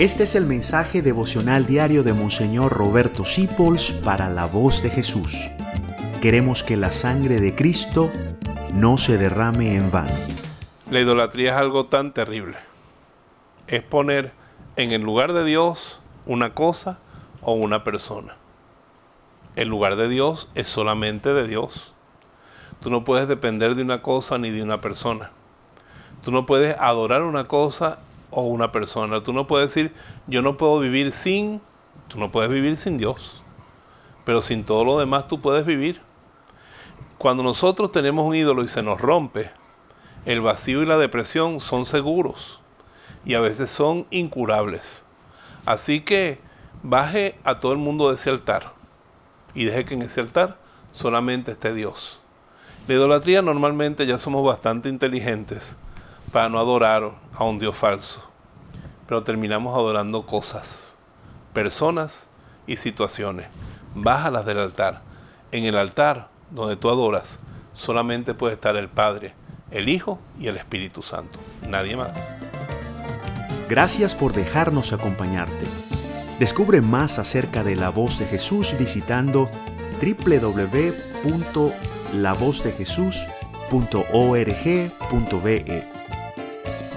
Este es el mensaje devocional diario de Monseñor Roberto Sipols para la voz de Jesús. Queremos que la sangre de Cristo no se derrame en vano. La idolatría es algo tan terrible. Es poner en el lugar de Dios una cosa o una persona. El lugar de Dios es solamente de Dios. Tú no puedes depender de una cosa ni de una persona. Tú no puedes adorar una cosa o una persona. Tú no puedes decir, yo no puedo vivir sin, tú no puedes vivir sin Dios. Pero sin todo lo demás tú puedes vivir. Cuando nosotros tenemos un ídolo y se nos rompe, el vacío y la depresión son seguros y a veces son incurables. Así que baje a todo el mundo de ese altar y deje que en ese altar solamente esté Dios. La idolatría normalmente ya somos bastante inteligentes para no adorar a un Dios falso, pero terminamos adorando cosas, personas y situaciones. Bájalas del altar. En el altar donde tú adoras solamente puede estar el Padre, el Hijo y el Espíritu Santo. Nadie más. Gracias por dejarnos acompañarte. Descubre más acerca de la voz de Jesús visitando www.lavozdejesús.org.be.